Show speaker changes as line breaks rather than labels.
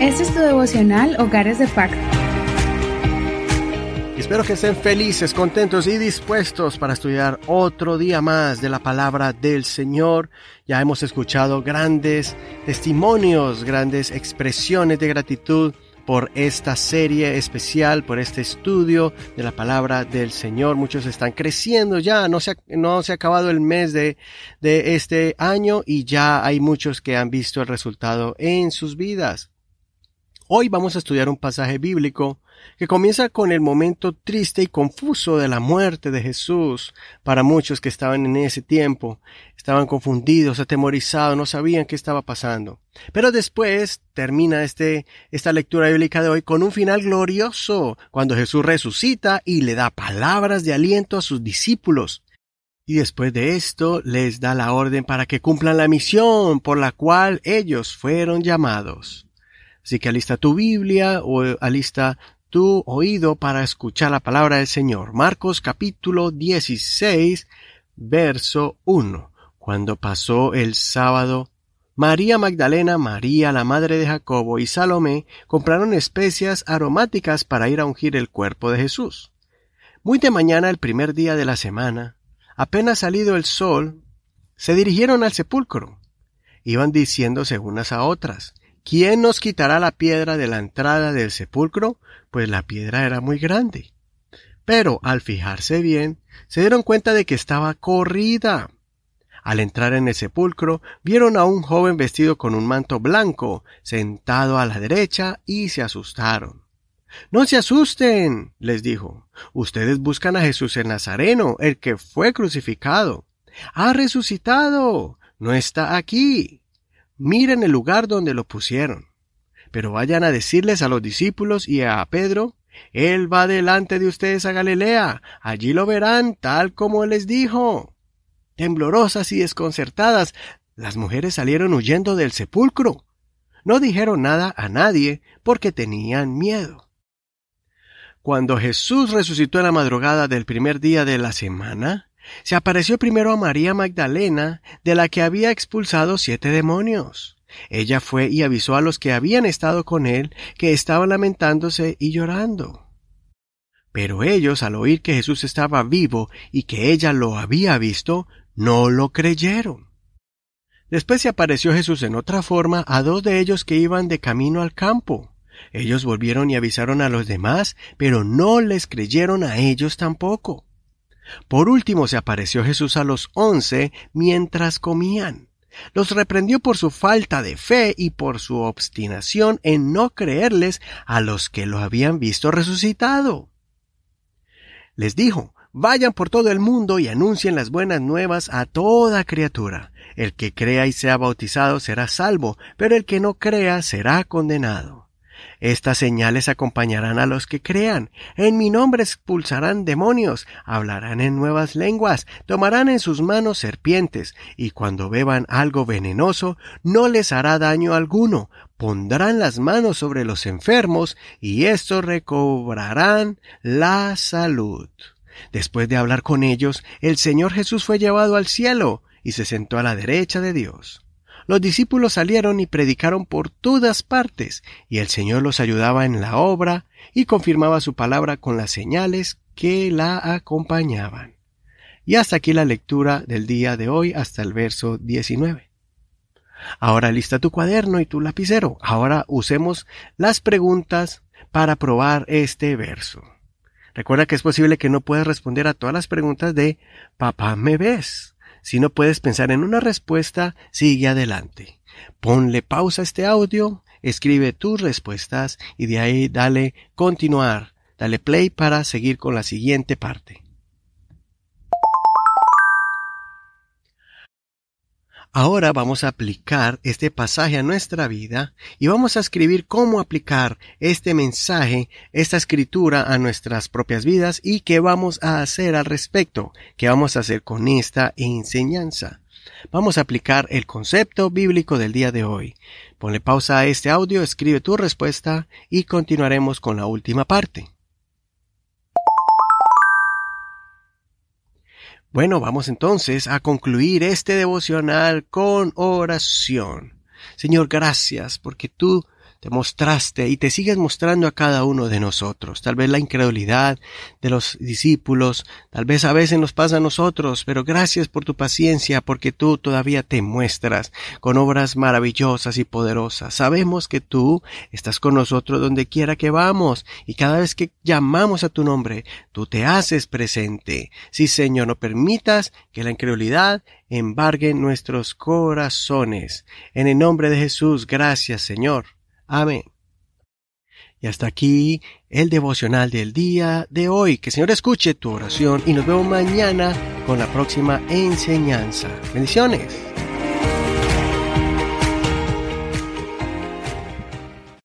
Este es tu devocional Hogares de Pacto.
Espero que estén felices, contentos y dispuestos para estudiar otro día más de la palabra del Señor. Ya hemos escuchado grandes testimonios, grandes expresiones de gratitud por esta serie especial, por este estudio de la palabra del Señor. Muchos están creciendo ya, no se ha, no se ha acabado el mes de, de este año y ya hay muchos que han visto el resultado en sus vidas. Hoy vamos a estudiar un pasaje bíblico que comienza con el momento triste y confuso de la muerte de Jesús para muchos que estaban en ese tiempo. Estaban confundidos, atemorizados, no sabían qué estaba pasando. Pero después termina este, esta lectura bíblica de hoy con un final glorioso, cuando Jesús resucita y le da palabras de aliento a sus discípulos. Y después de esto les da la orden para que cumplan la misión por la cual ellos fueron llamados. Así que alista tu Biblia o alista tu oído para escuchar la palabra del Señor. Marcos capítulo 16, verso 1. Cuando pasó el sábado, María Magdalena, María la madre de Jacobo y Salomé compraron especias aromáticas para ir a ungir el cuerpo de Jesús. Muy de mañana, el primer día de la semana, apenas salido el sol, se dirigieron al sepulcro. Iban diciéndose unas a otras, ¿Quién nos quitará la piedra de la entrada del sepulcro? Pues la piedra era muy grande. Pero al fijarse bien, se dieron cuenta de que estaba corrida. Al entrar en el sepulcro, vieron a un joven vestido con un manto blanco, sentado a la derecha, y se asustaron. No se asusten, les dijo. Ustedes buscan a Jesús el Nazareno, el que fue crucificado. Ha resucitado. No está aquí miren el lugar donde lo pusieron. Pero vayan a decirles a los discípulos y a Pedro, Él va delante de ustedes a Galilea, allí lo verán tal como les dijo. Temblorosas y desconcertadas, las mujeres salieron huyendo del sepulcro. No dijeron nada a nadie porque tenían miedo. Cuando Jesús resucitó en la madrugada del primer día de la semana, se apareció primero a María Magdalena, de la que había expulsado siete demonios. Ella fue y avisó a los que habían estado con él que estaban lamentándose y llorando. Pero ellos, al oír que Jesús estaba vivo y que ella lo había visto, no lo creyeron. Después se apareció Jesús en otra forma a dos de ellos que iban de camino al campo. Ellos volvieron y avisaron a los demás, pero no les creyeron a ellos tampoco. Por último se apareció Jesús a los once mientras comían. Los reprendió por su falta de fe y por su obstinación en no creerles a los que lo habían visto resucitado. Les dijo, Vayan por todo el mundo y anuncien las buenas nuevas a toda criatura. El que crea y sea bautizado será salvo, pero el que no crea será condenado. Estas señales acompañarán a los que crean. En mi nombre expulsarán demonios, hablarán en nuevas lenguas, tomarán en sus manos serpientes, y cuando beban algo venenoso, no les hará daño alguno. Pondrán las manos sobre los enfermos, y éstos recobrarán la salud. Después de hablar con ellos, el Señor Jesús fue llevado al cielo, y se sentó a la derecha de Dios. Los discípulos salieron y predicaron por todas partes, y el Señor los ayudaba en la obra y confirmaba su palabra con las señales que la acompañaban. Y hasta aquí la lectura del día de hoy hasta el verso 19. Ahora lista tu cuaderno y tu lapicero. Ahora usemos las preguntas para probar este verso. Recuerda que es posible que no puedas responder a todas las preguntas de Papá me ves. Si no puedes pensar en una respuesta, sigue adelante. Ponle pausa a este audio, escribe tus respuestas y de ahí dale continuar, dale play para seguir con la siguiente parte. Ahora vamos a aplicar este pasaje a nuestra vida y vamos a escribir cómo aplicar este mensaje, esta escritura a nuestras propias vidas y qué vamos a hacer al respecto, qué vamos a hacer con esta enseñanza. Vamos a aplicar el concepto bíblico del día de hoy. Ponle pausa a este audio, escribe tu respuesta y continuaremos con la última parte. Bueno, vamos entonces a concluir este devocional con oración. Señor, gracias porque tú te mostraste y te sigues mostrando a cada uno de nosotros. Tal vez la incredulidad de los discípulos, tal vez a veces nos pasa a nosotros, pero gracias por tu paciencia porque tú todavía te muestras con obras maravillosas y poderosas. Sabemos que tú estás con nosotros donde quiera que vamos y cada vez que llamamos a tu nombre, tú te haces presente. Sí, Señor, no permitas que la incredulidad embargue nuestros corazones. En el nombre de Jesús, gracias, Señor. Amén. Y hasta aquí el devocional del día de hoy. Que el Señor escuche tu oración y nos vemos mañana con la próxima enseñanza. Bendiciones.